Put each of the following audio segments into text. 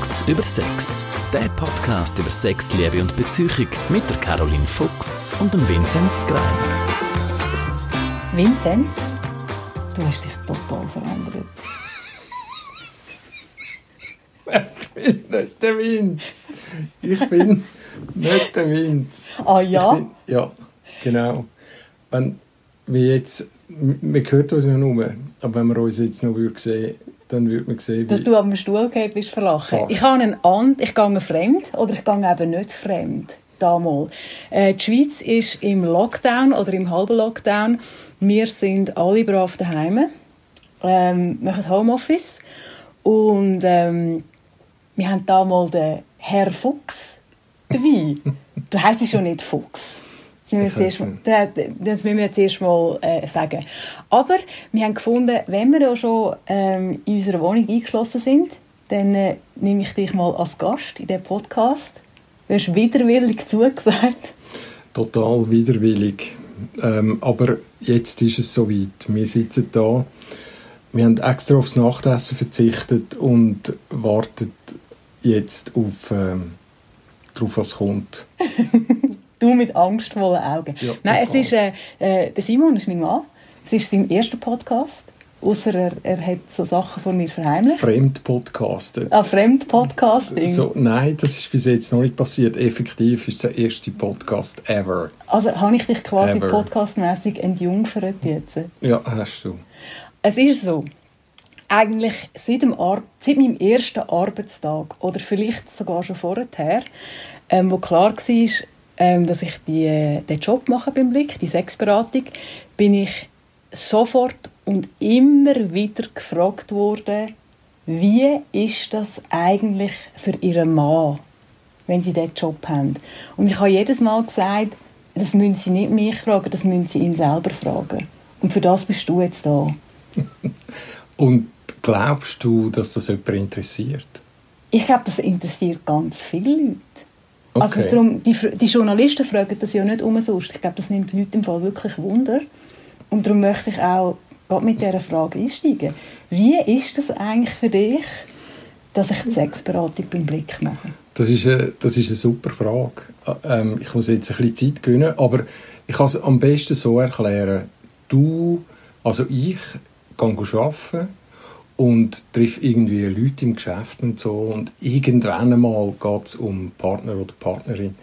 Fuchs über Sex. Der Podcast über Sex, Liebe und Beziehung mit der Caroline Fuchs und dem Vinzenz Greiner. Vinzenz, du hast dich total verändert. Ich bin nicht der Vinz. Ich bin nicht der Vinz. Ah ja? Bin, ja, genau. Wenn wir jetzt, wir hören uns ja nur, aber wenn wir uns jetzt noch sehen würden, dann würde man sehen, Dass du am Stuhl gehabt bist verlachen. Fast. Ich habe einen And, ich gehe fremd oder ich gehe eben nicht fremd. Damals. Äh, die Schweiz ist im Lockdown oder im halben Lockdown. Wir sind alle brav daheim, ähm, machen Homeoffice und ähm, wir haben damals den Herr Fuchs dabei. du heisst schon nicht Fuchs. Das müssen wir das müssen jetzt erst mal äh, sagen. Aber wir haben gefunden, wenn wir ja schon ähm, in unserer Wohnung eingeschlossen sind, dann äh, nehme ich dich mal als Gast in den Podcast. Du hast widerwillig zugesagt. total widerwillig. Ähm, aber jetzt ist es soweit. Wir sitzen da. Wir haben extra aufs Nachtessen verzichtet und warten jetzt auf ähm, darauf, was kommt. Du mit angstvollen Augen. Ja, Nein, es ist, äh, äh, der Simon ist mein Mann. Es ist sein erster Podcast. Außer er, er hat so Sachen von mir verheimlicht. Fremdpodcastet. Als Fremdpodcasting. So, nein, das ist bis jetzt noch nicht passiert. Effektiv ist der erste Podcast ever. Also habe ich dich quasi Ever. podcastmäßig entjungfert jetzt. Ja, hast du. Es ist so, eigentlich seit, dem Ar seit meinem ersten Arbeitstag oder vielleicht sogar schon vorher, ähm, wo klar war, ähm, dass ich die, äh, den Job mache beim Blick, die Sexberatung, bin ich sofort und immer wieder gefragt worden, wie ist das eigentlich für ihren Mann, wenn sie diesen Job haben. Und ich habe jedes Mal gesagt, das müssen sie nicht mich fragen, das müssen sie ihn selber fragen. Und für das bist du jetzt da. Und glaubst du, dass das jemand interessiert? Ich glaube, das interessiert ganz viele Leute. Okay. Also darum, die, die Journalisten fragen das ja nicht umsonst. Ich glaube, das nimmt die Leute im Fall wirklich Wunder. Und darum möchte ich auch gerade mit dieser Frage einsteigen. Wie ist das eigentlich für dich, dass ich die Sexberatung beim Blick mache? Das ist eine, das ist eine super Frage. Ähm, ich muss jetzt ein bisschen Zeit gönnen, aber ich kann es am besten so erklären. Du, also ich, gehe arbeiten und treffe irgendwie Leute im Geschäft und so und irgendwann einmal geht es um Partner oder Partnerin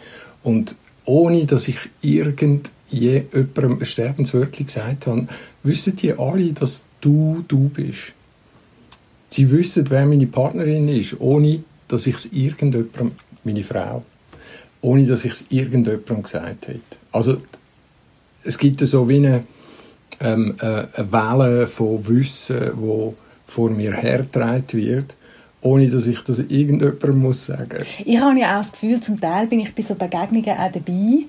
und ohne, dass ich irgend je jemandem ein Sterbenswörtchen gesagt habe, wissen die alle, dass du du bist. Sie wissen, wer meine Partnerin ist, ohne dass ich es irgendjemandem, meine Frau, ohne dass ich es irgendjemandem gesagt hätte. Also es gibt so wie eine, ähm, äh, eine Welle von Wissen, wo vor mir hergetragen wird, ohne dass ich das irgendjemandem muss sagen. Ich habe ja auch das Gefühl, zum Teil bin ich bei so Begegnungen auch dabei.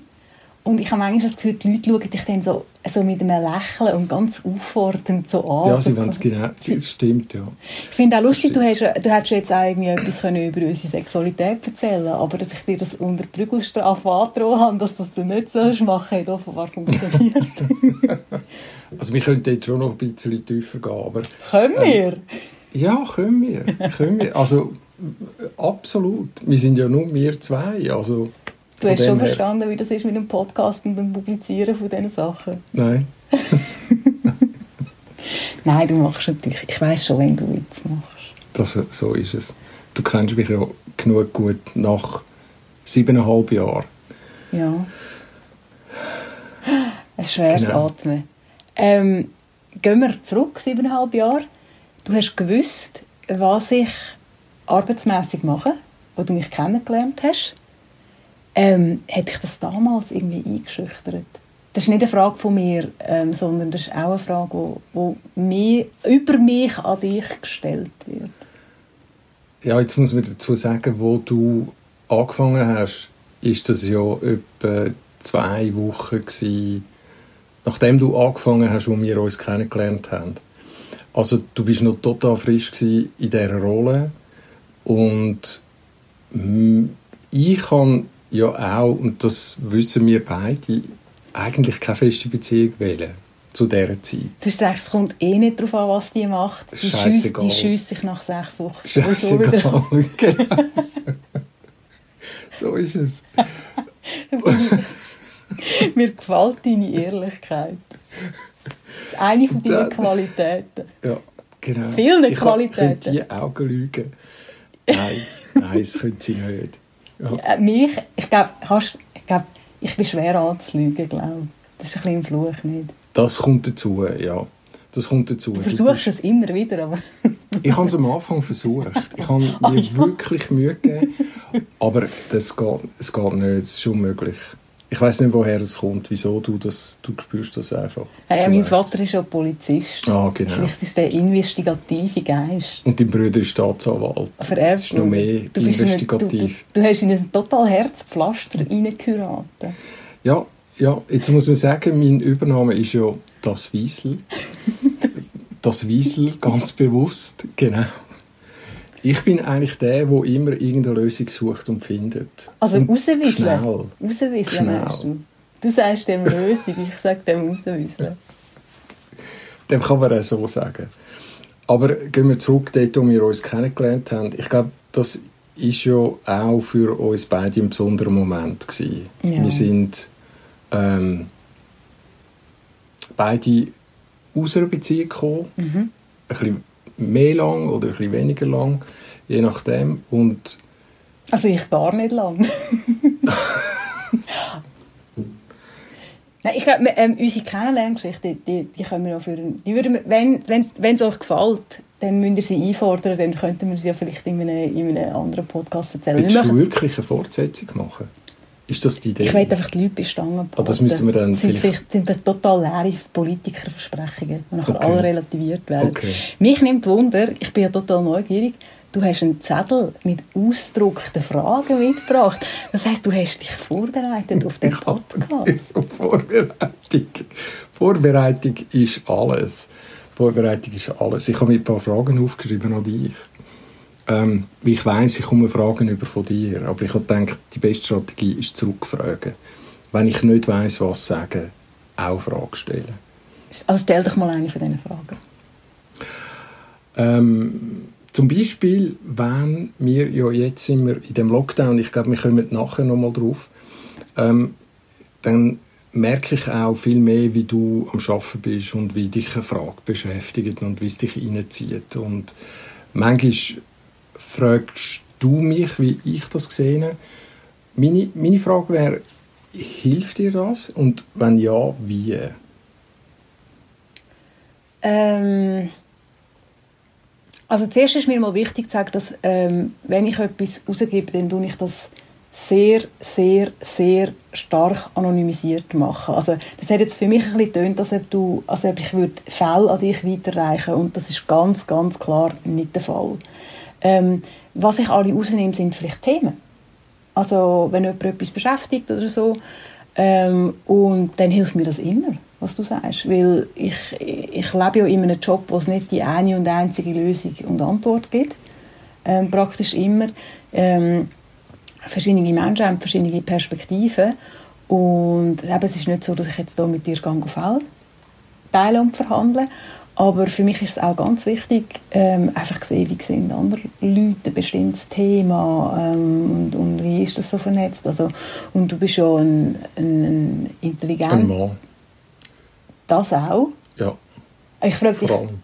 Und ich habe manchmal das Gefühl, die Leute schauen dich dann so, so mit einem Lächeln und ganz auffordernd so an. Ja, sie wollen es genau. Das stimmt, ja. Ich finde auch lustig, du, hast, du hättest jetzt auch irgendwie etwas können über unsere Sexualität erzählen aber dass ich dir das unter Prügelstrafe androhen habe, dass das du nicht sollst machen, hat offenbar funktioniert. Also wir könnten jetzt schon noch ein bisschen tiefer gehen, aber Können wir? Ja, können wir. können wir. Also, absolut. Wir sind ja nur wir zwei. Also, Du von hast schon her- verstanden, wie das ist mit dem Podcast und dem Publizieren von diesen Sachen. Nein. Nein, du machst natürlich. Ich weiß schon, wenn du Witz machst. Das, so ist es. Du kennst mich ja genug gut nach siebeneinhalb Jahren. Ja. Ein schweres Genau. Atmen. Ähm, gehen wir zurück, siebeneinhalb Jahre. Du hast gewusst, was ich arbeitsmäßig mache, wo du mich kennengelernt hast. Ähm, hätte ich das damals irgendwie eingeschüchtert? Das ist nicht eine Frage von mir, ähm, sondern das ist auch eine Frage, wo, wo mir, über mich an dich gestellt wird. Ja, jetzt muss man dazu sagen, wo du angefangen hast, ist das ja etwa zwei Wochen gewesen, nachdem du angefangen hast, wo wir uns kennengelernt haben. Also du bist noch total frisch in dieser Rolle und mm, ich kann ja auch, und das wissen wir beide, eigentlich keine feste Beziehung wählen. zu dieser Zeit. Du hast gesagt, es kommt eh nicht darauf an, was die macht. Die schießt, die schiesst sich nach sechs Wochen. Scheißegal. genau. so ist es. Mir gefällt deine Ehrlichkeit. Das ist eine von deinen Qualitäten. Ja, genau. Vielen ich Qualitäten. Ich die Augen lügen. Nein, nein, das können sie nicht. Ja. Äh, mich, ich glaube, ich, glaub, ich bin schwer anzulügen, glaube Das ist ein bisschen ein Fluch, nicht? Das kommt dazu, ja. Das kommt dazu. Du versuchst es immer wieder, aber Ich habe es am Anfang versucht. Ich habe mir wirklich Mühe gegeben. Aber das geht, es geht nicht. Es ist unmöglich. Ich weiß nicht, woher es kommt. Wieso du das... Du spürst das einfach. hey, Du mein weißt Vater ist ja Polizist. Ah, genau. Vielleicht ist der investigative Geist. Und dein Bruder ist Staatsanwalt. vererbt Das ist noch mehr Du bist in eine- investigativ. Du, du, du hast in ein total Herzpflaster reingeraten. Ja, ja, jetzt muss man sagen, mein Übername ist ja das Wiesel. das Wiesel, ganz bewusst, genau. Ich bin eigentlich der, der immer irgendeine Lösung sucht und findet. Also und rauswieseln. Schnell. Rauswieseln Schnell. du? Du sagst dem Lösung, ich sage dem rauswieseln. Dem kann man auch so sagen. Aber gehen wir zurück dort, wo wir uns kennengelernt haben. Ich glaube, das ist ja auch für uns beide ein besonderer Moment gewesen. Ja. Wir sind ähm, beide aus einer Beziehung gekommen. Mhm. Ein bisschen mehr lang oder ein bisschen weniger lang, je nachdem. Und Also ich gar nicht lang. Nein, ich glaube, ähm, unsere Kennenlerngeschichte, die, die können wir auch für, die würden wir, wenn es euch gefällt, dann müsst ihr sie einfordern, dann könnten wir sie ja vielleicht in einem, in einem anderen Podcast erzählen. willst du wirklich eine Fortsetzung machen? Ist das die Idee? ich will einfach die Leute bei Stangen Ah, das müssen wir dann sind vielleicht- sind total leere Politikerversprechungen, die nachher Okay. alle relativiert werden. Okay. Mich nimmt Wunder, ich bin ja total neugierig, du hast einen Zettel mit ausgedruckten Fragen mitgebracht. Das heisst, du hast dich vorbereitet auf den Podcast. Vorbereitung. Vorbereitung ist alles. Vorbereitung ist alles. Ich habe mir ein paar Fragen aufgeschrieben an dich. Ähm, ich weiss, ich komme Fragen über von dir. Aber ich habe gedacht, die beste Strategie ist zurückfragen. Wenn ich nicht weiss, was sagen, auch Fragen stellen. Also stell dich mal eine von diesen Fragen. Ähm, zum Beispiel, wenn wir ja jetzt sind wir in dem Lockdown, ich glaube, wir kommen nachher nochmal drauf, ähm, dann merke ich auch viel mehr, wie du am Arbeiten bist und wie dich eine Frage beschäftigt und wie es dich reinzieht. Und manchmal fragst du mich, wie ich das sehe. Meine, meine Frage wäre, hilft dir das? Und wenn ja, wie? Ähm, also zuerst ist mir mal wichtig zu sagen, dass ähm, wenn ich etwas rausgebe, dann tue ich das sehr, sehr, sehr stark anonymisiert machen. Also das hat jetzt für mich ein bisschen getönt, als ob, du, als ob ich würde Fälle an dich weiterreichen und das ist ganz, ganz klar nicht der Fall. Ähm, was ich alle rausnehme, sind vielleicht Themen. Also wenn jemand etwas beschäftigt oder so, ähm, und dann hilft mir das immer, was du sagst. Weil ich, ich lebe ja in einem Job, wo es nicht die eine und einzige Lösung und Antwort gibt. Ähm, praktisch immer. Ähm, verschiedene Menschen haben verschiedene Perspektiven. Und eben, es ist nicht so, dass ich jetzt hier mit dir gehe Fälle teilen und verhandeln. Aber für mich ist es auch ganz wichtig, ähm, einfach zu sehen, wie sehen andere Leute ein bestimmtes Thema ähm, und, und wie ist das so vernetzt. Also, und du bist ja ein, ein, ein intelligent, Ein Mann. das auch. Ja, Ich frage dich, vor allem.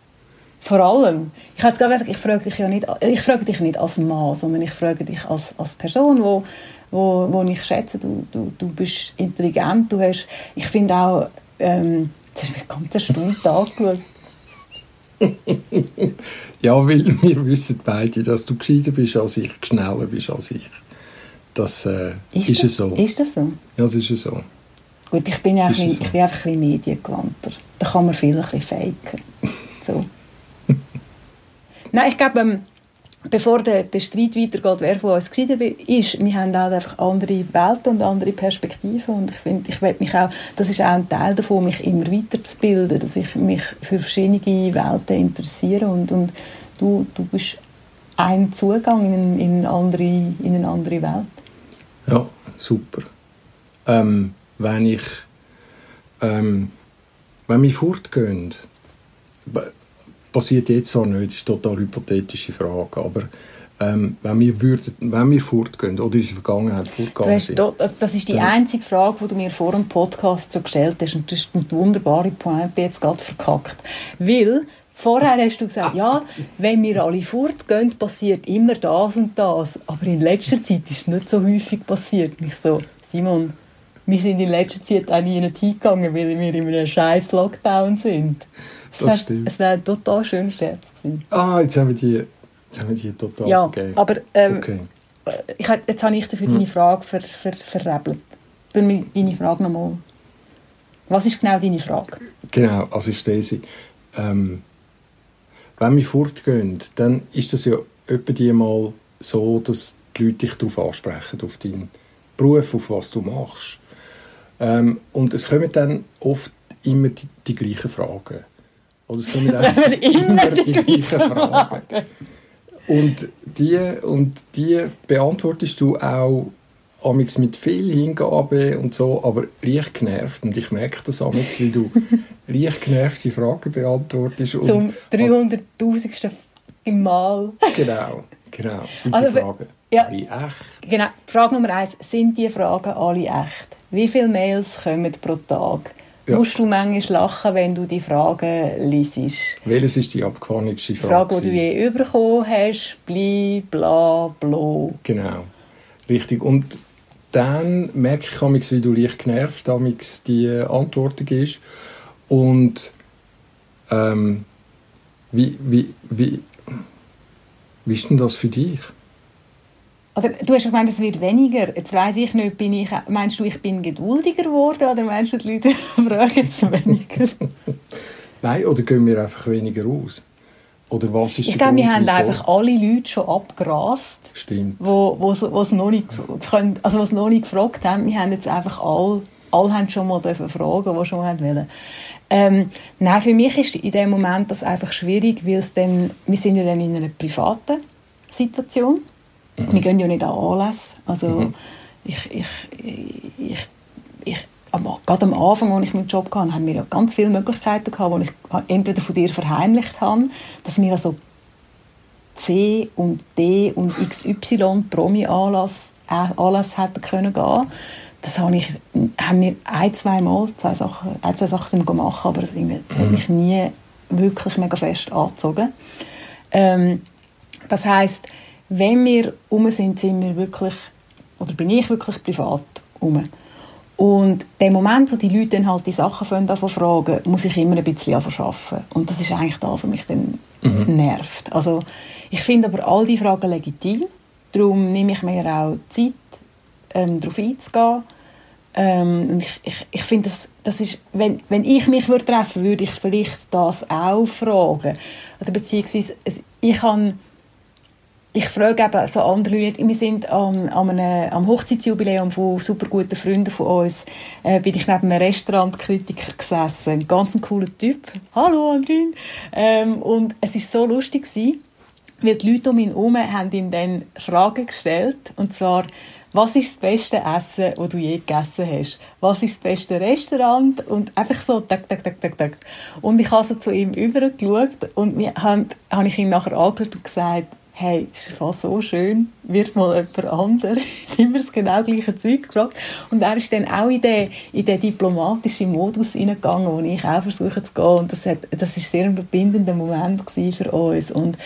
vor allem, ich habe jetzt gerade gesagt, ich frage dich ja nicht, ich frage dich nicht als Mann, sondern ich frage dich als, als Person, wo, wo, wo ich schätze, du, du, du bist intelligent, du hast, ich finde auch, ähm, das hast mich ganz erstaunt angeschaut. Ja, weil wir wissen beide, dass du gescheiter bist als ich, schneller bist als ich. Das äh, ist, das, es so. Ist das so? Ja, das ist es so. Gut, ich bin, ja ein ist so. ich bin einfach ein bisschen mediengewandter. Da kann man viel ein bisschen faken. So. Nein, ich glaube, ähm, bevor der, der Streit weitergeht, wer von uns gescheiter ist, wir haben auch einfach andere Welten und andere Perspektiven und ich finde, ich mich auch, das ist auch ein Teil davon, mich immer weiterzubilden, dass ich mich für verschiedene Welten interessiere und, und du, du bist ein Zugang in, in, andere, in eine andere Welt. Ja, super. Ähm, wenn ich ähm, wenn wir fortgehen, passiert jetzt zwar nicht, das ist eine total hypothetische Frage, aber ähm, wenn, wir würden, wenn wir fortgehen oder in der Vergangenheit fortgegangen sind, dort, das ist die einzige Frage, die du mir vor dem Podcast so gestellt hast. Und das ist eine wunderbare Pointe jetzt gerade verkackt. Weil, vorher hast du gesagt, ja, wenn wir alle fortgehen, passiert immer das und das. Aber in letzter Zeit ist es nicht so häufig passiert. Und ich so, Simon, wir sind in letzter Zeit auch nie hingegangen, weil wir in einem scheiß Lockdown sind. Das heißt, stimmt. Es wäre ein total schöner Scherz gewesen. ah, jetzt haben wir die, jetzt haben wir die total Ja, vergeben. aber ähm, okay. ich, hab- jetzt habe ich dafür Hm. deine Frage ver, ver, verrebelt. Mir deine Frage nochmal. Was ist genau deine Frage? Genau, also ich stehe sie. Ähm, wenn wir fortgehen, dann ist das ja etwa die mal so, dass die Leute dich darauf ansprechen, auf deinen Beruf, auf was du machst. Ähm, und es kommen dann oft immer die, die gleichen Fragen. Oder es kommen kommen immer die gleichen Fragen. Und die, und die beantwortest du auch amigs mit viel Hingabe und so, aber leicht genervt. Und ich merke das amigs, wie du leicht genervte Fragen beantwortest. Zum 300.000. Mal. Genau, genau. Sind Also, die Fragen ja. alle echt? Genau. Frage Nummer eins. Sind die Fragen alle echt? Wie viele Mails kommen pro Tag? Ja. Musst du manchmal lachen, wenn du die Fragen liest? Welches ist die abgefahrenste Die Frage? Frage, die du je bekommen hast, bli, bla, bla. Genau, richtig. Und dann merke ich amigs, wie du leicht genervt amigs die Antworten gibst. Und ähm, wie, wie, wie, wie ist denn das für dich? Oder du hast ja gemeint, es wird weniger. Jetzt weiss ich nicht, bin ich, meinst du, ich bin geduldiger geworden oder meinst du, die Leute fragen es weniger? Nein, oder gehen wir einfach weniger aus? Oder was ist Ich glaube, wir haben einfach alle Leute schon abgerast, Stimmt. wo, wo, noch nicht, können, also was noch nicht gefragt haben. Wir haben jetzt einfach alle, alle haben schon mal dürfen fragen, die schon haben wollen. Ähm, nein, für mich ist in dem Moment das einfach schwierig, weil es dann, wir sind ja dann in einer privaten Situation. Wir gehen ja nicht an Anlässe. Also ich, ich, ich, ich, am- gerade am Anfang, als ich meinen Job hatte, haben wir ja ganz viele Möglichkeiten gehabt, die ich entweder von dir verheimlicht habe, dass wir also C und D und XY Promi-Anlass äh, Anlass hätten können gehen. Das habe ich, haben wir ein, zwei Mal zwei Sachen, ein, zwei Sachen gemacht, aber das, das hat mich nie wirklich mega fest angezogen. Ähm, das heißt, wenn wir um sind, sind wir wirklich, oder bin ich wirklich privat um. Und der Moment, wo die Leute dann halt die Sachen fangen, davon fragen, muss ich immer ein bisschen arbeiten. Und das ist eigentlich das, was mich dann nervt. Also, ich finde aber all die Fragen legitim. Darum nehme ich mir auch Zeit, ähm, darauf einzugehen. Ähm, und ich, ich, ich finde, das, das ist, wenn, wenn ich mich würde treffen würde, ich vielleicht das auch fragen. Oder beziehungsweise, ich kann ich frage eben so andere Leute, wir sind am, am, einem, am Hochzeitsjubiläum von super guten Freunden von uns, äh, bin ich neben einem Restaurantkritiker gesessen, ein ganz cooler Typ. Hallo Andrin! Ähm, und es ist so lustig gewesen, weil die Leute um ihn herum haben ihm dann Fragen gestellt, und zwar, was ist das beste Essen, das du je gegessen hast? Was ist das beste Restaurant? Und einfach so, tak, tak, tak, tak, tak. Und ich habe so zu ihm übergeschaut und habe ich ihm nachher angeschaut und gesagt, hey, das ist fast so schön, wird mal jemand anderes immer das genau gleiche Zeug gefragt. Und er ist dann auch in den, in den diplomatischen Modus hineingegangen, wo ich auch versuche zu gehen. Und das, hat, das ist sehr ein verbindender Moment für uns. Und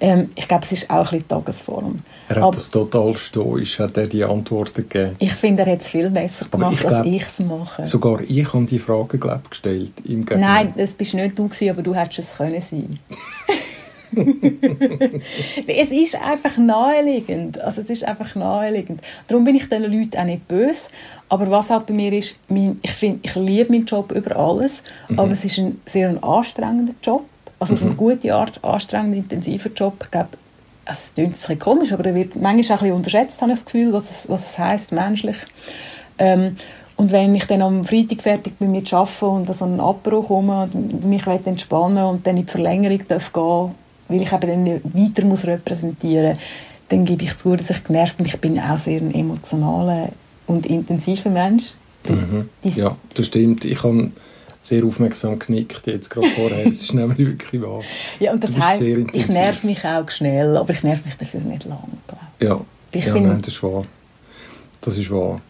ähm, ich glaube, es ist auch ein bisschen Tagesform. Er hat Aber das total stoisch, hat er die Antworten gegeben. ich finde, er hat es viel besser gemacht, ich glaub, als ich es mache. Sogar ich habe die Frage glaub, gestellt. Ihm gegenüber. Nein, das bist nicht du gewesen, aber du hättest es können sein. es ist einfach naheliegend. Also es ist einfach naheliegend. Darum bin ich diesen Leuten auch nicht böse. Aber was halt bei mir ist, mein, ich, find, ich liebe meinen Job über alles, aber es ist ein sehr ein anstrengender Job. Also es ist ein guter, Art, anstrengender, intensiver Job. Ich glaube, es klingt ein bisschen komisch, aber er wird manchmal auch ein bisschen unterschätzt, habe ich das Gefühl, was es, was es heisst, menschlich. Ähm, und wenn ich dann am Freitag fertig bei mir arbeite und an so einen Apero komme und mich entspannen und dann in die Verlängerung darf gehen weil ich eben dann weiter muss repräsentieren dann gebe ich zu, dass ich genervt bin. Ich bin auch sehr ein emotionaler und intensiver Mensch. Mhm. Ja, das stimmt. Ich habe sehr aufmerksam genickt, jetzt gerade vorher. Das ist nämlich wirklich wahr. Ja, und das heißt, ich nerv mich auch schnell, aber ich nerv mich dafür nicht lang. Ja, Ich ja bin- nein, das ist wahr. Das ist wahr.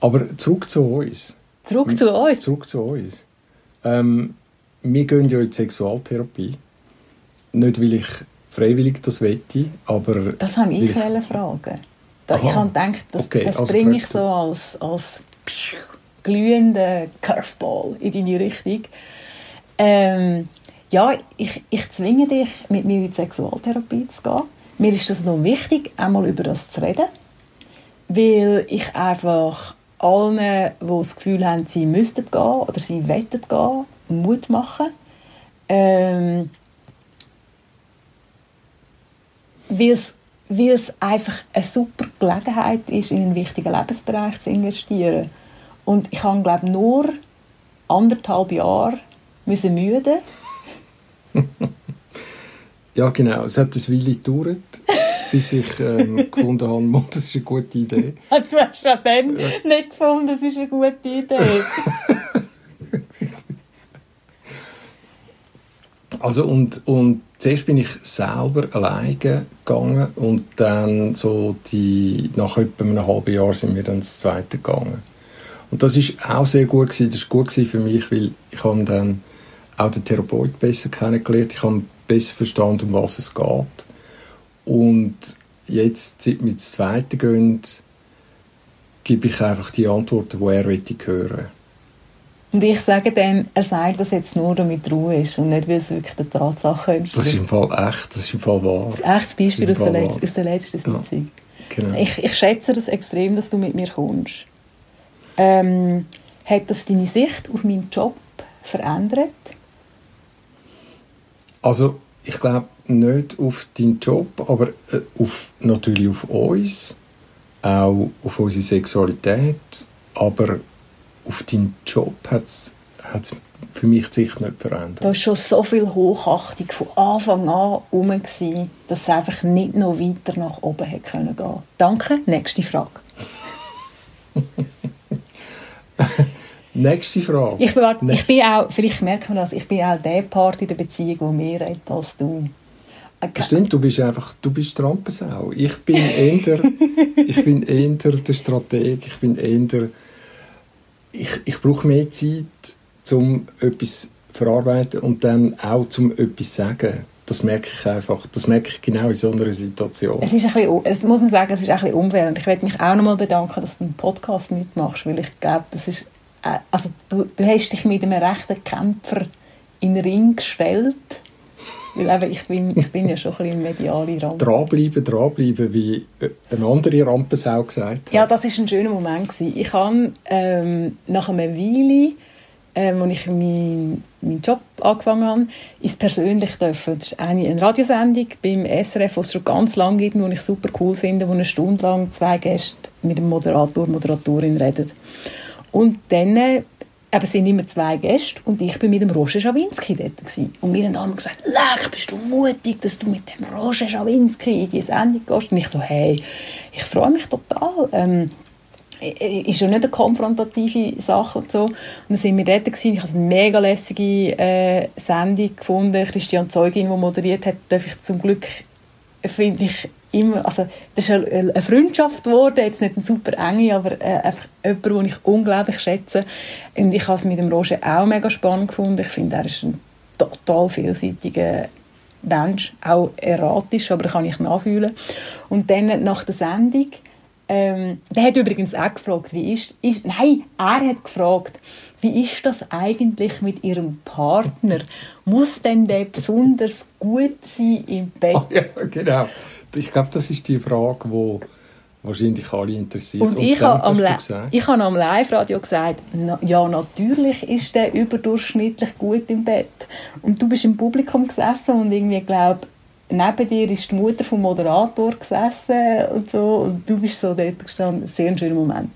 Aber zurück zu uns. Zurück zu uns. Zurück zu uns. Ähm, wir gehen ja in die Sexualtherapie. Nicht, weil ich freiwillig das wette, aber... Das habe ich wollte fragen. Da, Aha. ich habe gedacht, das, Okay, das also bringe ich so als, als glühenden Curveball in deine Richtung. Ähm, ja, ich, ich zwinge dich, mit mir in die Sexualtherapie zu gehen. Mir ist das noch wichtig, einmal über das zu reden, weil ich einfach allen, die das Gefühl haben, sie müssten gehen oder sie wettet gehen, Mut machen. Ähm, weil es, weil es einfach eine super Gelegenheit ist, in einen wichtigen Lebensbereich zu investieren. Und ich habe, glaube nur anderthalb Jahre müssen müde. Ja, genau. Es hat ein Weile gedauert, bis ich ähm, gefunden habe, «Mann, das ist eine gute Idee. Du hast schon dann nicht gefunden, das ist eine gute Idee. Also und, und zuerst bin ich selber alleine gegangen und dann so die, nach etwa einem halben Jahr sind wir dann das zweite gegangen. Und das ist auch sehr gut gewesen. Das ist gut gewesen für mich, weil ich habe dann auch den Therapeut besser kennengelernt. Ich habe besser verstanden, um was es geht. Und jetzt, seit wir das zweite gehen, gebe ich einfach die Antworten, die er hören Und ich sage dann, er sagt das jetzt nur, damit Ruhe ist und nicht, weil es wirklich der Tatsache Das ist im Fall echt, das ist im Fall wahr. Das ist ein echtes Beispiel Das aus ist der, Letz aus der letzten Ja. Sitzung. Genau. Ich, ich schätze das extrem, dass du mit mir kommst. Ähm, hat das deine Sicht auf meinen Job verändert? Also, ich glaube nicht auf deinen Job, aber äh, auf, natürlich auf uns, auch auf unsere Sexualität, aber auf deinen Job hat es für mich die Sicht nicht verändert. Da war schon so viel Hochachtung von Anfang an herum, dass es einfach nicht noch weiter nach oben hätte können gehen. Danke, nächste Frage. Nächste Frage. Ich bin, warte, ich Nächste- bin auch, vielleicht merkt man das, ich bin auch der Part in der Beziehung, der mehr redet als du. Äh, Das stimmt, du bist einfach, du bist die Rampensau. Ich bin eher, ich bin eher der Strateg, ich bin eher, ich, ich brauche mehr Zeit, um etwas zu verarbeiten und dann auch zum etwas zu sagen. Das merke ich einfach, das merke ich genau in so einer Situation. Es ist ein bisschen, es muss man sagen, es ist ein bisschen ich möchte mich auch nochmal bedanken, dass du einen Podcast mitmachst, weil ich glaube, das ist, äh, also du, du hast dich mit einem rechten Kämpfer in den Ring gestellt. Weil eben, ich bin, ich bin ja schon ein bisschen mediale Rand. Dranbleiben, dranbleiben, wie eine andere Rampensau gesagt hat. Ja, das ist ein schöner Moment gewesen. Ich habe ähm, nach einer Weile, ähm, als ich meinen meinen Job angefangen habe, ins Persönlich dürfen. Das ist eine, eine Radiosendung beim SRF, die es schon ganz lange gibt, die ich super cool finde, wo eine Stunde lang zwei Gäste mit dem Moderator, Moderatorin reden. Und dann eben sind immer zwei Gäste und ich bin mit dem Roger Schawinski dort. Gewesen. Und wir haben alle gesagt, leck, bist du mutig, dass du mit dem Roger Schawinski in diese Sendung gehst. Und ich so, hey, ich freue mich total. Ähm, ist ja nicht eine konfrontative Sache und so. Und dann sind wir dort gewesen. Ich habe eine mega lässige äh, Sendung gefunden. Christian Zeugin, die moderiert hat, darf ich zum Glück, finde ich, immer, also das ist eine, Freundschaft geworden, jetzt nicht eine super enge, aber äh, einfach jemand, den ich unglaublich schätze. Und ich habe es mit dem Roger auch mega spannend gefunden. Ich finde, er ist ein total vielseitiger Mensch, auch erratisch, aber kann ich nachfühlen. Und dann nach der Sendung ähm, der hat übrigens auch gefragt, wie ist, ist, nein, er hat gefragt, wie ist das eigentlich mit ihrem Partner? Muss denn der besonders gut sein im Bett? Ah, ja, genau. Ich glaube, das ist die Frage, die wahrscheinlich alle interessiert. Und, ich dann habe am, ich habe am Live-Radio gesagt, na, ja, natürlich ist der überdurchschnittlich gut im Bett. Und du bist im Publikum gesessen und irgendwie, glaube neben dir ist die Mutter vom Moderator gesessen und so. Und du bist so dort gestanden. Sehr ein schöner Moment.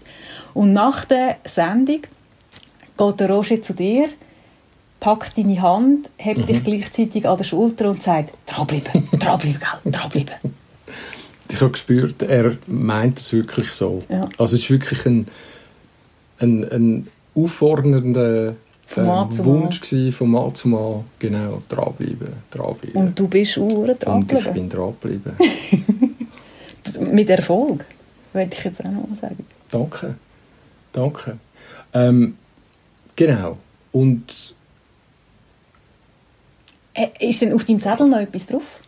Und nach der Sendung geht der Roger zu dir, packt deine Hand, hebt Mhm. dich gleichzeitig an der Schulter und sagt, dranbleiben, dranbleiben, gell, dranbleiben. ich habe gespürt, er meint es wirklich so. Ja. Also es ist wirklich ein, ein, ein auffordernder Von Mal zu Mal. Wunsch gewesen, von Mal zu Mal, genau, dranbleiben, dranbleiben. Und du bist Uhren dran Und ich bin dranbleiben. Mit Erfolg, würde ich jetzt auch noch mal sagen. Danke. Danke. Ähm, genau. Und Äh, Ist denn auf deinem Zettel noch etwas drauf?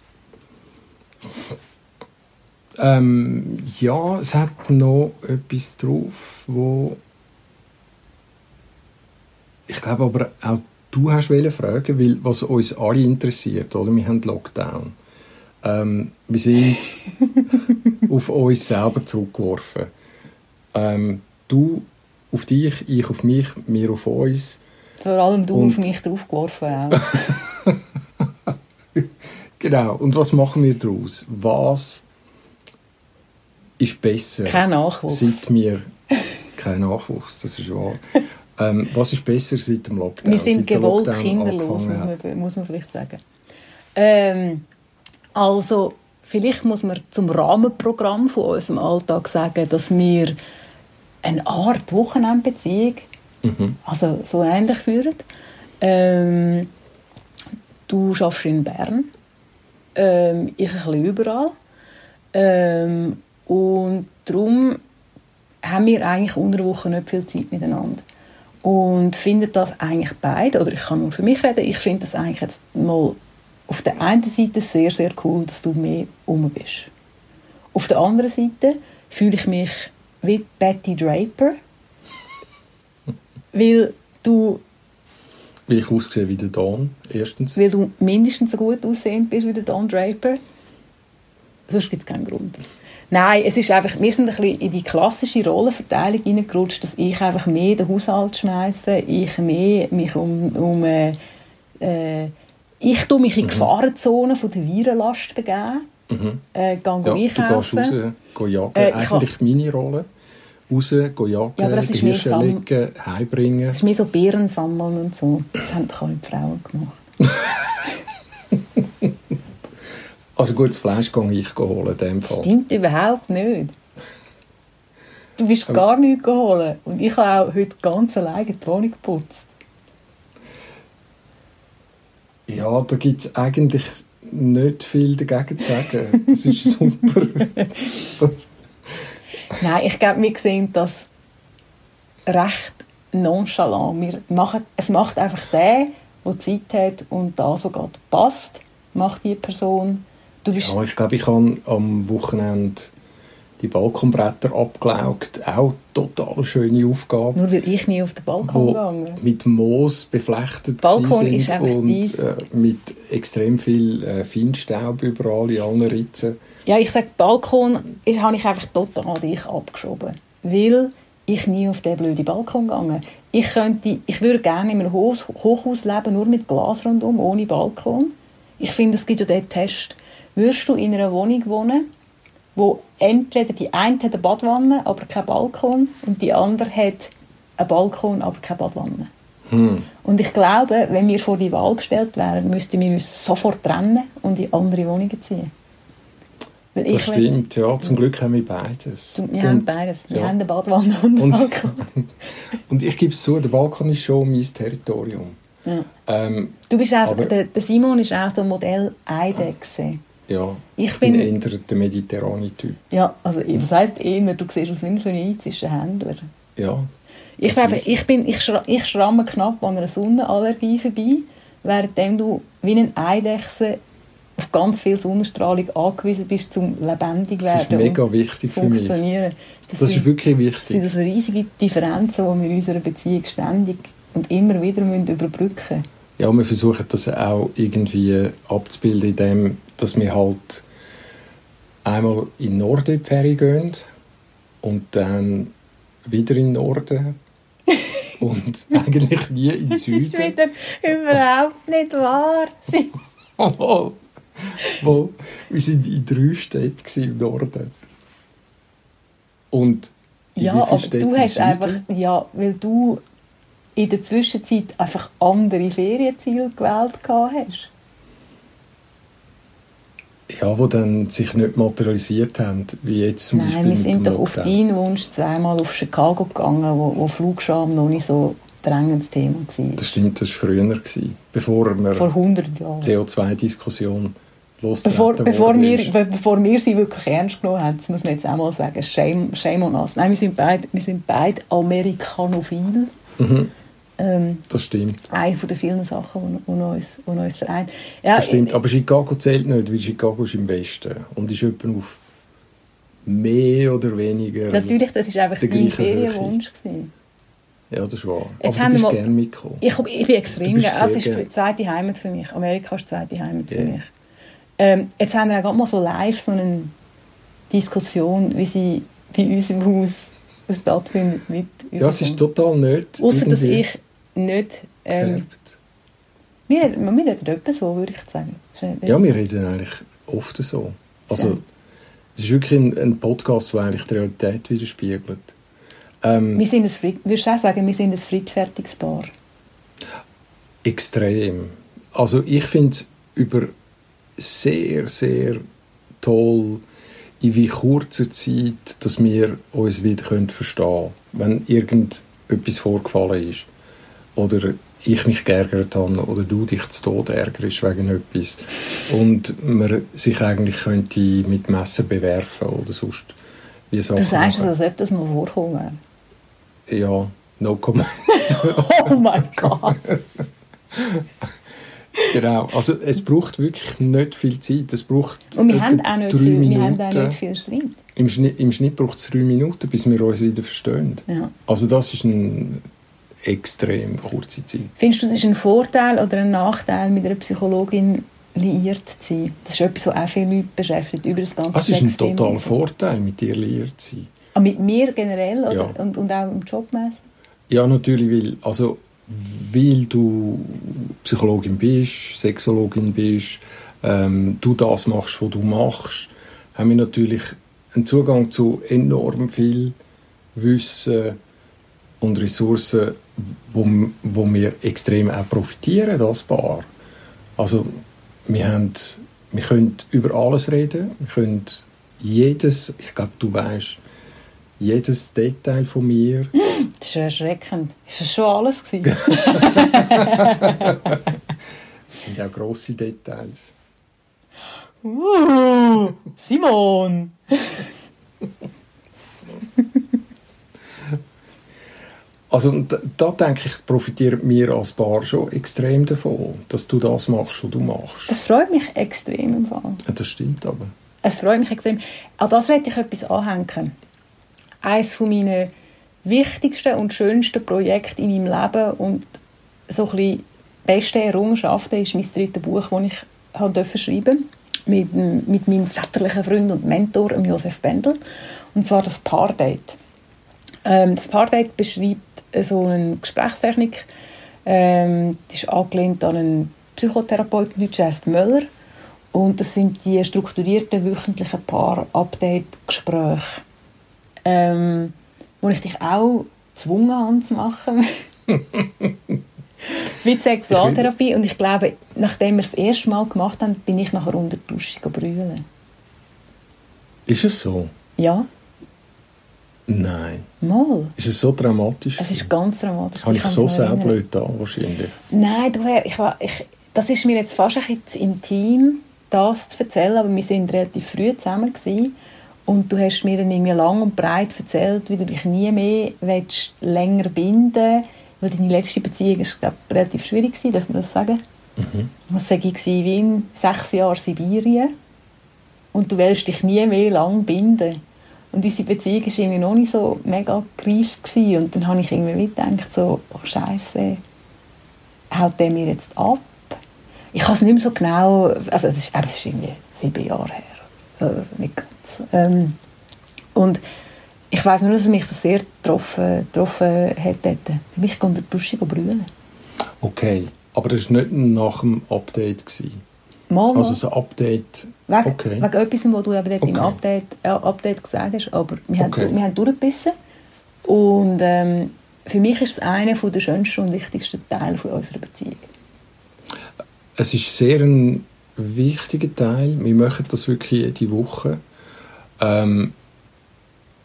Ähm, ja, es hat noch etwas drauf, wo ich glaube aber auch du hast fragen, weil was uns alle interessiert, oder? Wir haben Lockdown. Ähm, wir sind auf uns selber zurückgeworfen. Ähm, du auf dich, ich auf mich, wir auf uns. Vor allem du Und- auf mich draufgeworfen auch. Genau. Und was machen wir daraus? Was ist besser? Kein Nachwuchs. Seit wir kein Nachwuchs, das ist wahr. ähm, was ist besser seit dem Lockdown? Wir sind gewollt kinderlos, muss man, muss man vielleicht sagen. Ähm, also, vielleicht muss man zum Rahmenprogramm von unserem Alltag sagen, dass wir eine Art Wochenendbeziehung, Mhm. also so ähnlich führen. Ähm, du arbeitest in Bern, ähm, ich ein bisschen überall. Und darum haben wir eigentlich unter der Woche nicht viel Zeit miteinander. Und finden das eigentlich beide, oder ich kann nur für mich reden, ich finde das eigentlich jetzt mal auf der einen Seite sehr, sehr cool, dass du mehr um bist. Auf der anderen Seite fühle ich mich wie Betty Draper, weil du, Weil ich aussehe wie der Don, erstens. weil du mindestens so gut aussehend bist wie der Don Draper. Sonst gibt es keinen Grund. Nein, es ist einfach, wir sind ein bisschen in die klassische Rollenverteilung hineingerutscht, dass ich einfach mehr den Haushalt schmeiße, ich mehr mich um, um äh, äh, ich tue mich in die Gefahrenzone von der Virenlast begeben, Mhm. äh, gehe Ja, du gehst einkaufen. raus, geh jagen. Äh, ich Eigentlich meine Rolle. Raus, jagen, Ja, aber das ist mehr Sam- legen, heimbringen. Das ist mehr so Beeren sammeln und so. Das haben doch alle die Frauen gemacht. Also gutes Fleisch gehe ich holen, in dem Fall. Stimmt überhaupt nicht. Du bist gar nichts geholt. Und ich habe auch heute ganz alleine die Wohnung geputzt. Ja, da gibt es eigentlich nicht viel dagegen zu sagen. Das ist super. Das- Nein, ich glaube, wir sehen das recht nonchalant. Wir machen, es macht einfach der, der Zeit hat und das, was gerade passt, macht die Person. Du bist ja, ich glaube, ich habe am Wochenende die Balkonbretter abgelaugt. Auch total schöne Aufgabe. nur weil ich nie auf den Balkon gegangen mit Moos beflechtet Balkon ist sind einfach und äh, mit extrem viel äh, Feinstaub überall in allen Ritzen. Ja, ich sage, Balkon ist- habe ich einfach total an dich abgeschoben. Weil ich nie auf den blöden Balkon gegangen. Ich könnte, ich würde gerne in einem Hoch- Hochhaus leben, nur mit Glas rundum, ohne Balkon. Ich finde, es gibt ja den Test. Würdest du in einer Wohnung wohnen, wo entweder die eine hat eine Badwanne, aber kein Balkon, und die andere hat einen Balkon, aber keine Badwanne? Hm. Und ich glaube, wenn wir vor die Wahl gestellt wären, müssten wir uns sofort trennen und in andere Wohnungen ziehen. Weil Das ich will- stimmt, ja. Zum Glück haben wir beides. wir haben beides. Wir ja. haben eine Badwanne und einen Balkon. Und ich gebe es zu, der Balkon ist schon mein Territorium. Ja. Ähm, Du bist auch, Aber- der, der Simon ist auch so ein Modell Eidechse. Ja, Ich bin, eher der mediterrane Typ. Ja, also was heisst eher, du siehst aus wie ein phönizischer Händler. Ja, Ich, Das glaube, ich, bin, ich, schra ich schramme knapp an einer Sonnenallergie vorbei, während du wie ein Eidechse auf ganz viel Sonnenstrahlung angewiesen bist, um lebendig das ist werden mega wichtig für mich. funktionieren. Das ist sind- wirklich Das sind wichtig. also riesige Differenzen, die wir in unserer Beziehung ständig und immer wieder müssen überbrücken müssen. Ja, wir versuchen das auch irgendwie abzubilden, indem dass wir halt einmal in den Norden die Ferien gehen und dann wieder in den Norden und eigentlich nie in den Das ist Süden. wieder überhaupt nicht wahr. Mal. Mal. Wir waren in drei Städten im Norden. Und in Ja, aber Städten du hast Süden? einfach, ja, weil du in der Zwischenzeit einfach andere Ferienziele gewählt hast. Ja, die dann sich nicht materialisiert haben, wie jetzt zum Beispiel Nein, wir mit sind doch auf deinen Wunsch zweimal auf Chicago gegangen, wo, wo Flugscham noch nicht so drängendes Thema. Gewesen. Das stimmt, das war früher, gewesen, bevor wir Vor 100 Jahren. CO2-Diskussion Bevor, bevor, wir, be- bevor wir sie wirklich ernst genommen haben, das muss man jetzt auch mal sagen, shame, shame on us. Nein, wir sind beide, wir sind beide Amerikanophil. Mhm, Ähm, das stimmt. eine von den vielen Sachen, die, uns, die uns vereint. Ja, Das stimmt, aber Chicago zählt nicht, weil Chicago ist im Westen und ist etwa auf mehr oder weniger... Natürlich, das war einfach gleichen Ferienwunsch. gewesen. Ja, das ist wahr. Jetzt aber haben du bist gerne mitgekommen. Ich, ich bin extrem gerne. Es sehr ist die zweite Heimat für mich. Amerika ist die zweite Heimat für Ja. mich. Ähm, jetzt haben wir auch gerade mal so live so eine Diskussion, wie sie bei uns im Haus stattfindet. Mit Ja, es ist total nicht Außer dass ich nicht... Ähm, wir, reden- wir reden etwa so, würde ich sagen. Ja, wir reden eigentlich oft so. Also, es ist wirklich ein, ein Podcast, der eigentlich die Realität widerspiegelt. Ähm, wir sind ein würdest du auch sagen, wir sind ein friedfertiges Paar? extrem. Also ich finde es über sehr, sehr toll, in wie kurzer Zeit, dass wir uns wieder können verstehen können, wenn irgendetwas vorgefallen ist. Oder ich mich geärgert habe oder du dich zu Tode ärgerst wegen etwas. Und man sich eigentlich könnte mit Messer bewerfen oder sonst wie Sachen Du sagst es, als ob das mal vorkommen. Ja, no comment. Oh mein Gott! Genau, also es braucht wirklich nicht viel Zeit. Es braucht Und wir haben auch nicht viel, wir Minuten. haben auch nicht viel Streit. Im Schnitt, im Schnitt braucht es drei Minuten, bis wir uns wieder verstehen. Ja. Also das ist eine extrem kurze Zeit. Findest du, es ist ein Vorteil oder ein Nachteil, mit einer Psychologin liiert zu sein? Das ist etwas, was auch viele Leute beschäftigt, über das ganze Ah, Es ist ein totaler. Vorteil, mit dir liiert zu sein. Ah, mit mir generell oder? Ja. Und, und auch im Jobmäßig? Ja, natürlich, weil, also, weil du Psychologin bist, Sexologin bist, ähm, du das machst, was du machst, haben wir natürlich einen Zugang zu enorm viel Wissen und Ressourcen, wo, wo wir extrem auch profitieren als Paar. Also wir, haben, wir können über alles reden, wir können jedes, ich glaube, du weißt, jedes Detail von mir Das ist erschreckend. Ist das schon alles gewesen? Es sind auch grosse Details. uh, Simon! Also und da, denke ich, profitieren wir als Paar schon extrem davon, dass du das machst, was du machst. Das freut mich extrem im Fall. Ja, das stimmt aber. Es freut mich extrem. An das werde ich etwas anhängen. Eines meiner wichtigsten und schönsten Projekte in meinem Leben und so ein bisschen beste Errungenschaften ist mein drittes Buch, das ich habe schreiben mit, mit meinem väterlichen Freund und Mentor, Josef Bendel. Und zwar das Paardate. Ähm, das Paardate beschreibt so eine Gesprächstechnik. Ähm, die ist angelehnt an einen Psychotherapeuten, der heißt Möller. Und das sind die strukturierten wöchentlichen Paar-Update-Gespräche, ähm, wo ich dich auch gezwungen habe zu machen. Die Sexualtherapie. Und ich glaube, nachdem wir es das erste Mal gemacht haben, bin ich nachher unter die Dusche brüllen. Ist es so? Ja, Nein. mal. Ist es so dramatisch? Es ist ganz dramatisch. Habe ich so sehr blöd da wahrscheinlich. Nein, du, ich, war- ich, das ist mir jetzt fast ein bisschen zu intim, das zu erzählen, aber wir sind relativ früh zusammen gewesen. und du hast mir dann irgendwie lang und breit erzählt, wie du dich nie mehr willst, länger binden weil deine letzte Beziehung ist, glaub, relativ schwierig war, darf man das sagen? Was sage ich, wie in sechs Jahren Sibirien und du willst dich nie mehr lang binden. Und unsere Beziehung war irgendwie noch nicht so mega gereift gewesen. und dann habe ich irgendwie gedacht, so, oh Scheiße, haut der mir jetzt ab? Ich kann es nicht mehr so genau, also es ist, es ist irgendwie sieben Jahre her, also nicht ganz. Ähm, und ich weiß nur, dass mich das sehr getroffen, getroffen hat dort. Für mich unter die Dusche brüllen. Okay, aber das war nicht nach dem Update. Gewesen. Mal, mal. Also so ein Update... Wegen, Okay. wegen etwas, was du eben dort im Okay. Update, äh, Update gesagt hast. Aber wir, Okay. haben, wir haben durchgebissen. Und ähm, für mich ist es einer der schönsten und wichtigsten Teile von unserer Beziehung. Es ist sehr ein wichtiger Teil. Wir machen das wirklich jede Woche. Ähm,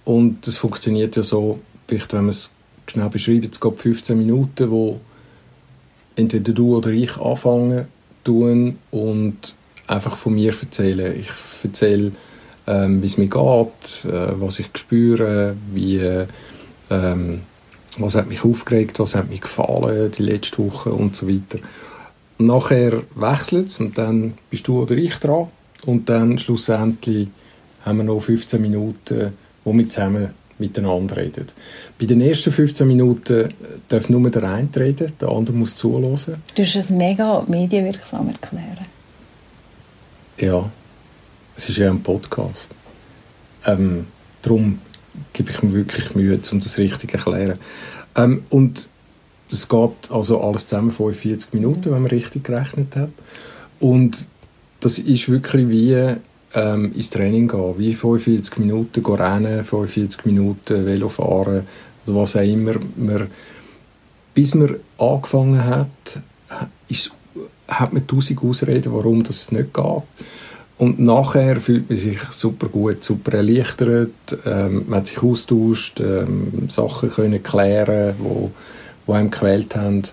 und das funktioniert ja so, vielleicht wenn man es schnell beschreiben. Es geht 15 Minuten, wo entweder du oder ich anfangen tun und einfach von mir erzählen. Ich erzähle, ähm, wie es mir geht, äh, was ich spüre, wie, ähm, was hat mich aufgeregt, was hat mir gefallen die letzte Woche und so weiter. Nachher wechselt es und dann bist du oder ich dran und dann schlussendlich haben wir noch 15 Minuten, wo wir zusammen miteinander reden. Bei den ersten 15 Minuten darf nur der eine reden, der andere muss zuhören. Du hast es mega medienwirksam erklären. Ja, es ist ja ein Podcast. Ähm, darum gebe ich mir wirklich Mühe, um das richtig zu erklären. Ähm, und das geht also alles zusammen 45 Minuten, wenn man richtig gerechnet hat. Und das ist wirklich wie ähm, ins Training gehen, wie 45 Minuten gehen rennen, 45 Minuten Velo fahren oder was auch immer. Man, bis man angefangen hat, ist, hat man tausend Ausreden, warum das nicht geht. Und nachher fühlt man sich super gut, super erleichtert, ähm, man hat sich austauscht, ähm, Sachen können klären, wo, wo einem gequält haben.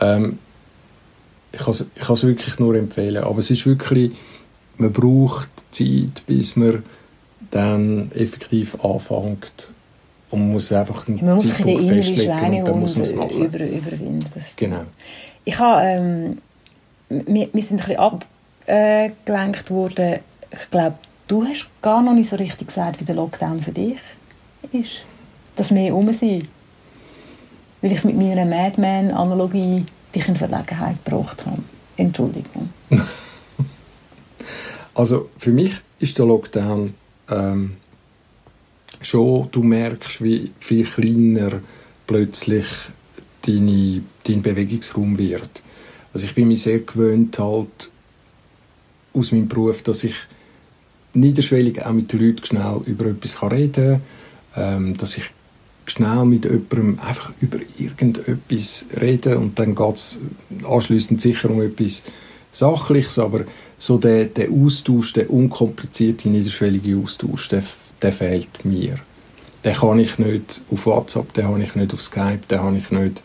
Ähm, ich kann es wirklich nur empfehlen, aber es ist wirklich man braucht Zeit, bis man dann effektiv anfängt. Und man muss einfach einen man Zeitpunkt festlegen und dann muss man es machen. Über, überwinden. Genau. Ich habe, ähm, wir, wir sind ein bisschen abgelenkt worden. Ich glaube, du hast gar noch nicht so richtig gesagt, wie der Lockdown für dich ist. Dass wir um sind. Weil ich mit meiner Madman-Analogie dich in Verlegenheit gebracht habe. Entschuldigung. Also für mich ist der Lockdown ähm, schon, du merkst, wie viel kleiner plötzlich deine, dein Bewegungsraum wird. Also ich bin mir sehr gewöhnt halt aus meinem Beruf, dass ich niederschwellig auch mit den Leuten schnell über etwas reden kann, ähm, dass ich schnell mit jemandem einfach über irgendetwas rede und dann geht es anschliessend sicher um etwas Sachliches, aber so der, der Austausch, der unkomplizierte, niederschwellige Austausch, der, der fehlt mir. Den kann ich nicht auf WhatsApp, den habe ich nicht auf Skype, den habe ich nicht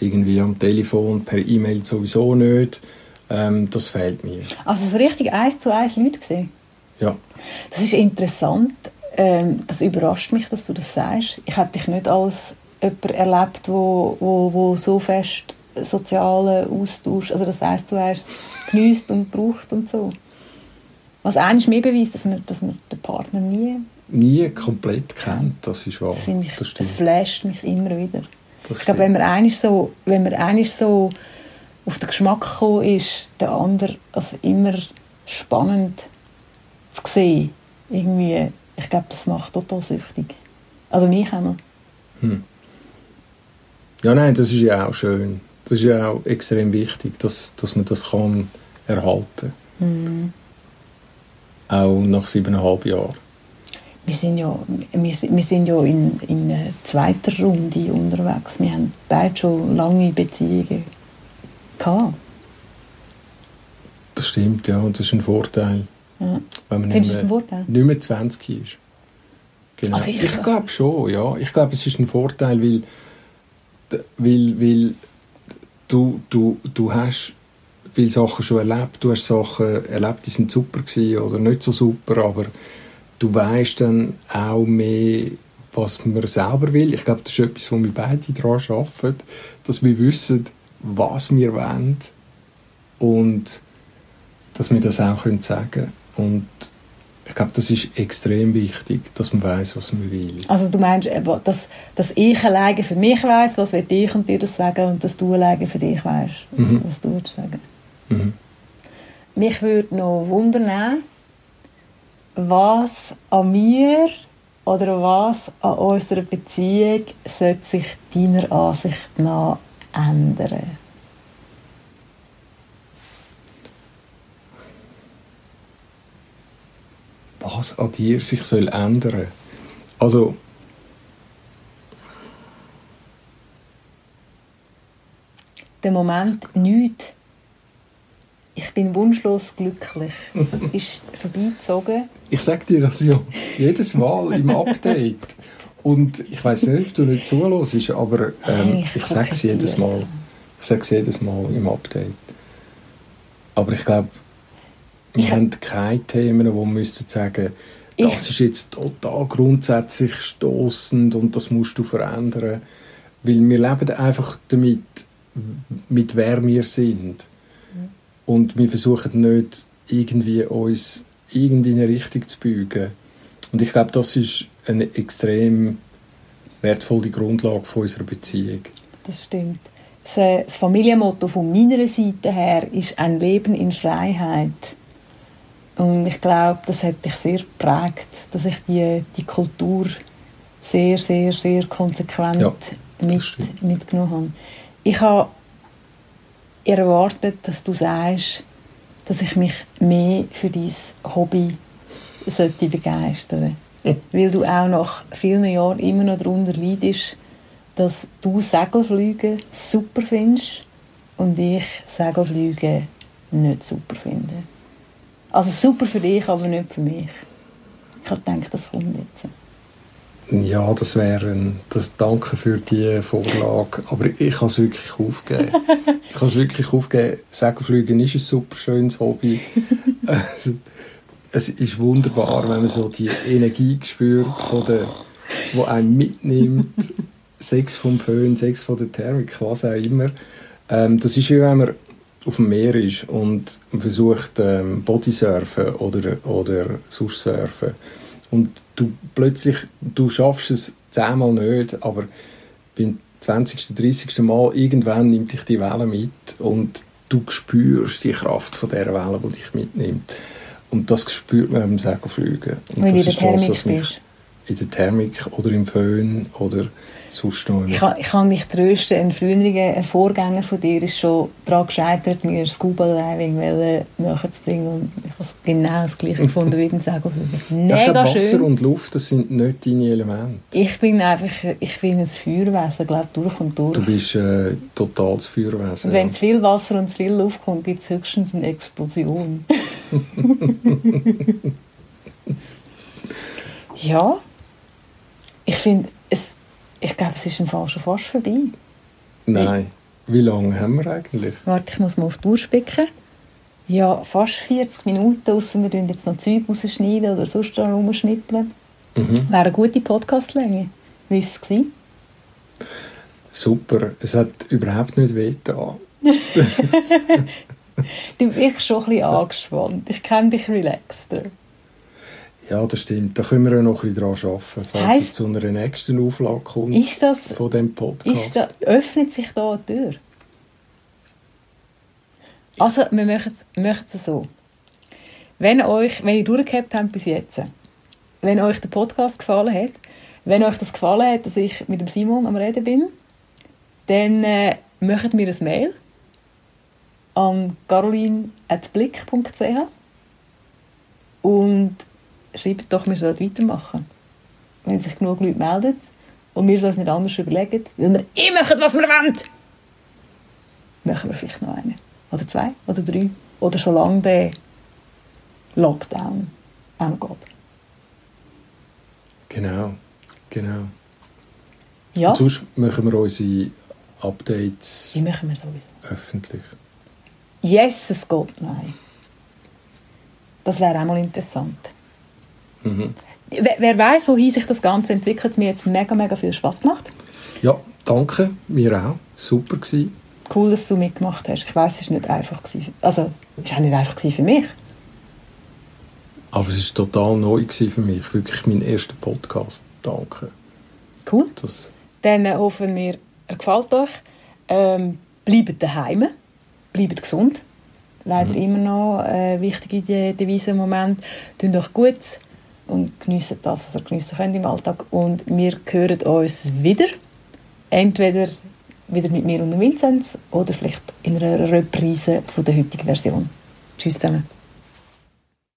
irgendwie am Telefon, per E-Mail sowieso nicht. Ähm, das fehlt mir. Also so richtig eins zu eins Leute gesehen? Ja. Das ist interessant. Ähm, das überrascht mich, dass du das sagst. Ich hätte dich nicht als jemand erlebt, wo, wo, wo so fest sozialen Austausch, also das heisst, du hast genießt und braucht und so. Was eigentlich mehr beweist, dass man, dass man den Partner nie nie komplett kennt, das ist wahr. Das finde ich, das, das flasht mich immer wieder. Das ich glaube, wenn man eigentlich so, wenn man eigentlich so auf den Geschmack gekommen ist, der andere als immer spannend zu sehen, irgendwie, ich glaube, das macht total süchtig. Also mich noch. Hm. Ja, nein, das ist ja auch schön. Das ist ja auch extrem wichtig, dass, dass man das kann erhalten kann. Mhm. Auch nach siebeneinhalb Jahren. Wir sind ja, wir, wir sind ja in, in zweiten Runde unterwegs. Wir haben beide schon lange Beziehungen gehabt. Das stimmt, ja. Und das ist ein Vorteil. Ja. Wenn man Findest nicht du mehr, einen Vorteil? nicht mehr 20 ist. Genau. Also ich- ich glaube schon, ja. Ich glaube, es ist ein Vorteil, weil, weil, weil du, du, du hast viele Sachen schon erlebt. Du hast Sachen erlebt, die sind super gewesen oder nicht so super, aber du weißt dann auch mehr, was man selber will. Ich glaube, das ist etwas, wo wir beide daran arbeiten, dass wir wissen, was wir wollen und dass wir das auch können sagen Und ich glaube, das ist extrem wichtig, dass man weiß, was man will. Also du meinst, äh, dass, dass ich alleine für mich weiß, was will ich und dir das sagen und dass du alleine für dich weißt, was, Mhm. was du würdest sagen. Mhm. Mich würde noch wundern, was an mir oder was an unserer Beziehung sollte sich deiner Ansicht nach ändern. was an dir sich soll ändern Also, Der Moment nicht. Ich bin wunschlos glücklich. ist vorbeigezogen. ich sage dir das ja jedes Mal im Update. Und ich weiß nicht, ob du nicht zuhörst, aber ähm, ich, sage es jedes Mal. Ich sage es jedes Mal im Update. Aber ich glaube, wir ich haben keine Themen, wo wir müssten sagen, das ich, ist jetzt total grundsätzlich stoßend und das musst du verändern. Weil wir leben einfach damit, mit wer wir sind. Und wir versuchen nicht, irgendwie uns in eine Richtung zu beugen. Und ich glaube, das ist eine extrem wertvolle Grundlage von unserer Beziehung. Das stimmt. Das Familienmotto von meiner Seite her ist ein Leben in Freiheit. Und ich glaube, das hat dich sehr geprägt, dass ich die, die Kultur sehr, sehr, sehr konsequent ja, mit, mitgenommen habe. Ich habe erwartet, dass du sagst, dass ich mich mehr für dein Hobby sollte begeistern sollte. Weil du auch nach vielen Jahren immer noch darunter leidest, dass du Segelflüge super findest und ich Segelflüge nicht super finde. Also super für dich, aber nicht für mich. Ich habe gedacht, das kommt jetzt. Ja, das wäre ein, das Danke für die Vorlage. Aber ich habe es wirklich aufgegeben. ich habe es wirklich aufgegeben. Segelfliegen ist ein super schönes Hobby. es, es ist wunderbar, wenn man so die Energie spürt, von der, die einen mitnimmt. sechs vom Föhn, sechs von der Thermik, was auch immer. Ähm, das ist wie wenn man auf dem Meer ist und versucht ähm, Bodysurfen oder, oder sonst und du plötzlich, du schaffst es zehnmal nicht, aber beim 20., 30. Mal irgendwann nimmt dich die Welle mit und du spürst die Kraft von der Welle, die dich mitnimmt. Und das spürt man beim Segelfliegen. Und Wenn das ist das, was mich in der Thermik oder im Föhn oder noch. Ich kann, ich kann mich trösten, ein früherer Vorgänger von dir ist schon daran gescheitert, mir Scuba Diving nachzubringen und ich habe genau das gleiche gefunden wie beim Segelfliegen. Mega Wasser schön. und Luft, das sind nicht deine Elemente. Ich bin einfach, ich bin ein Feuerwesen, glaube durch und durch. Du bist äh, totales Feuerwesen. Wenn ja. zu viel Wasser und zu viel Luft kommt, gibt es höchstens eine Explosion. ja, ich finde, ich glaube, es ist im Fall schon fast vorbei. Nein. Wie lange haben wir eigentlich? Warte, ich muss mal auf die Uhr spicken. Ja, fast 40 Minuten, außer wir jetzt noch Zeug rausschneiden oder sonst noch rumschnippeln. Mhm. Wäre eine gute Podcastlänge. Wie war es? Super. Es hat überhaupt nicht weh du wirkst schon ein bisschen angespannt. Ich kenne dich relaxter. Ja, das stimmt. Da können wir ja noch ein bisschen daran arbeiten, falls heisst, es zu einer nächsten Auflage kommt ist das, von dem Podcast. Da, öffnet sich da eine Tür? Also, wir machen es so. Wenn, euch, wenn ihr durchgehabt habt bis jetzt, wenn euch der Podcast gefallen hat, wenn euch das gefallen hat, dass ich mit dem Simon am Reden bin, dann äh, macht mir ein Mail an caroline.blick.ch und schreibt doch, wir sollen weitermachen. Wenn sich genug Leute melden und wir uns nicht anders überlegen, weil wir eh machen, was wir wollen, machen wir vielleicht noch eine. Oder zwei, oder drei. Oder solange der Lockdown auch noch geht. Genau, genau. Ja. Und sonst machen wir unsere Updates Die machen wir sowieso. öffentlich. Yes, es geht, nein. Das wäre auch mal interessant. Mhm. Wer, wer weiß, wohin sich das Ganze entwickelt, mir jetzt mega, mega viel Spaß gemacht. Ja, danke, mir auch. Super gewesen. Cool, dass du mitgemacht hast. Ich weiß, es war nicht einfach. Gewesen. Also, es war auch nicht einfach für mich. Aber es war total neu für mich. Wirklich mein erster Podcast. Danke. Cool. Das Dann äh, hoffen wir, er gefällt euch. Ähm, bleibt daheim. Bleibt gesund. Leider mhm. immer noch äh, wichtige Devise im Moment. Tut euch gut und geniessen das, was ihr geniessen könnt im Alltag. Und wir hören uns wieder. Entweder wieder mit mir und Vinzenz oder vielleicht in einer Reprise von der heutigen Version. Tschüss zusammen.